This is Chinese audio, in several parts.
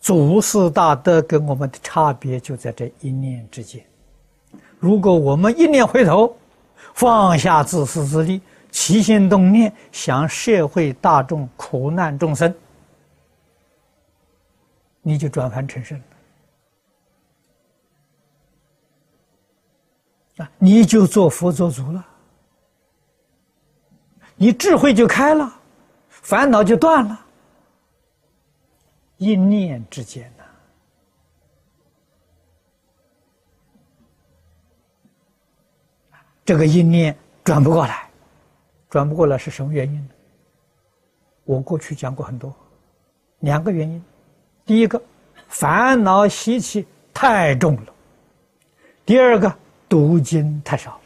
祖师大德跟我们的差别就在这一念之间。如果我们一念回头，放下自私自利，起心动念想社会大众苦难众生，你就转凡成圣啊！你就做佛做主了，你智慧就开了，烦恼就断了。一念之间呐，这个一念转不过来，转不过来是什么原因呢？我过去讲过很多，两个原因：第一个，烦恼习气太重了；第二个，读经太少。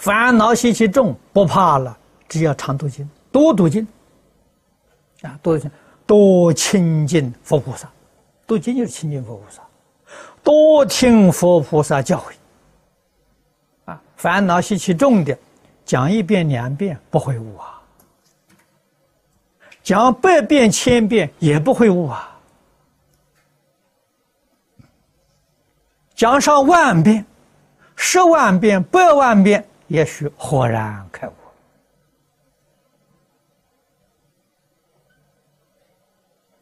烦恼习气重，不怕了，只要常读经，多读经，啊，多读经，多亲近佛菩萨，读经就是亲近佛菩萨，多听佛菩萨教诲，啊，烦恼习气重的，讲一遍两遍不会悟啊，讲百遍千遍也不会悟啊，讲上万遍、十万遍、百万遍。也许豁然开悟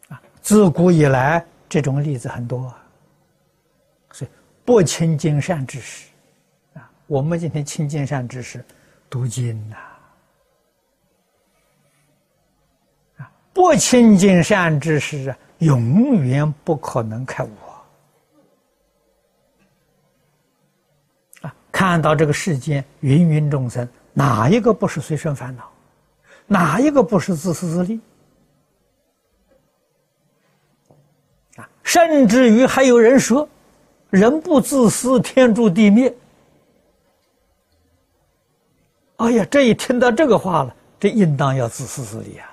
啊！自古以来，这种例子很多。所以，不亲近善知识啊，我们今天亲近善知识，读经呐啊，不亲近善知识啊，永远不可能开悟。看到这个世间芸芸众生，哪一个不是随顺烦恼？哪一个不是自私自利？啊，甚至于还有人说：“人不自私，天诛地灭。”哎呀，这一听到这个话了，这应当要自私自利啊！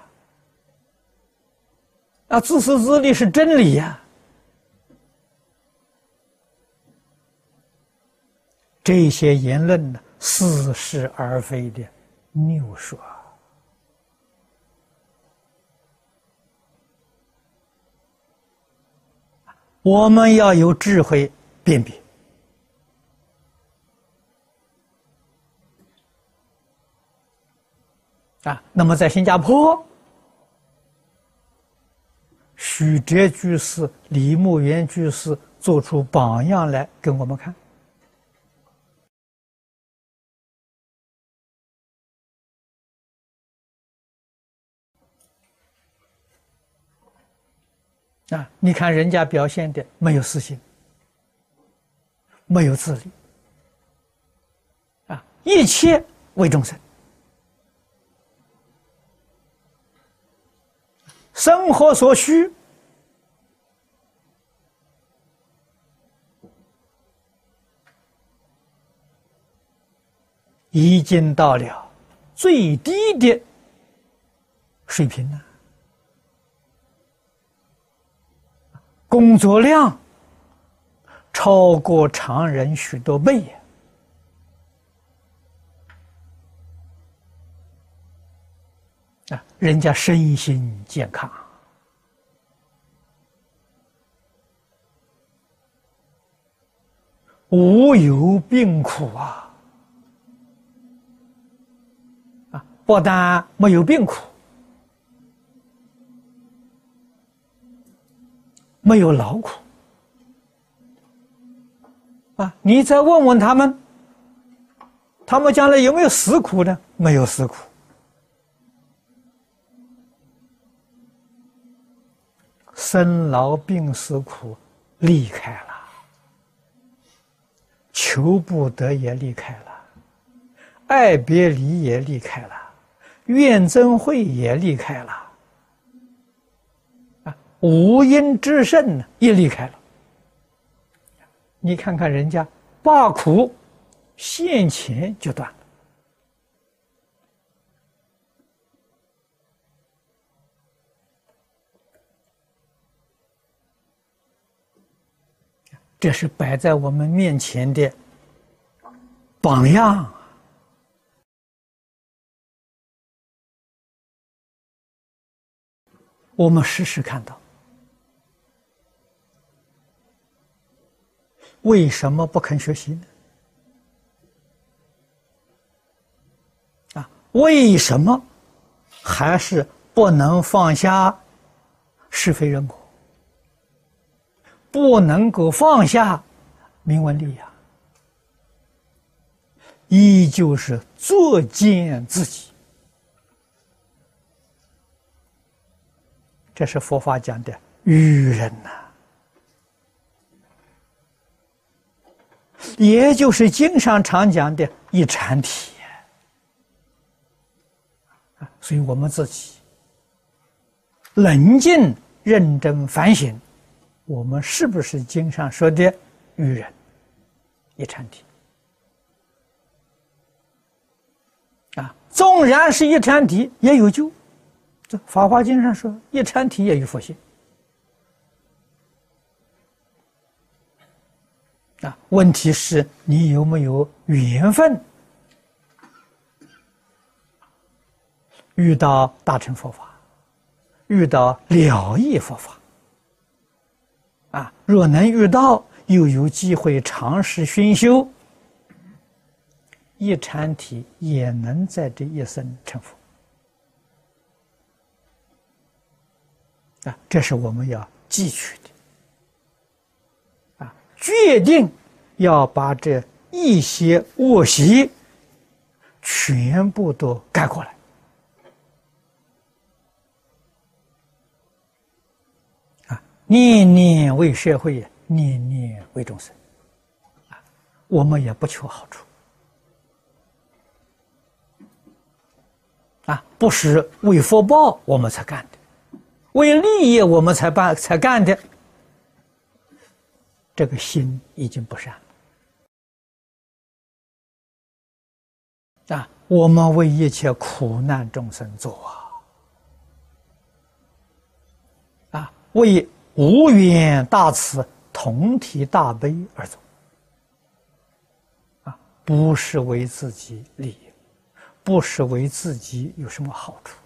啊，自私自利是真理呀。这些言论呢，似是而非的谬说。我们要有智慧辨别啊。那么，在新加坡，许哲居士、李牧原居士做出榜样来，给我们看。啊！你看人家表现的没有私心，没有自利，啊，一切为众生，生活所需已经到了最低的水平了。工作量超过常人许多倍啊！人家身心健康，无有病苦啊！啊，不但没有病苦。没有劳苦啊！你再问问他们，他们将来有没有死苦呢？没有死苦，生老病死苦离开了，求不得也离开了，爱别离也离开了，怨憎会也离开了。五阴之盛呢也离开了。你看看人家罢苦现前就断了。这是摆在我们面前的榜样我们时时看到为什么不肯学习呢？啊，为什么还是不能放下是非人果？不能够放下名闻利养，依旧是作践自己。这是佛法讲的愚人呐，也就是经上常讲的一禅体。所以我们自己冷静认真反省。我们是不是经上说的愚人一禅体啊？纵然是一禅体，也有救。这《法华经》上说，一禅体也有佛性问题是你有没有缘分遇到大乘佛法，遇到了义佛法？啊，若能遇到，又有机会尝试熏修，一禅体也能在这一生成佛。啊，这是我们要汲取的。啊，决定要把这一些恶习全部都改过来。啊。念念为社会，念念为众生，啊，我们也不求好处，啊，不是为福报我们才干的，为利益我们才办才干的，这个心已经不善了，啊，我们为一切苦难众生做啊，啊，为。无缘大慈，同体大悲而走，啊，不是为自己利益，不是为自己有什么好处，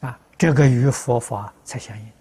啊，这个与佛法才相应。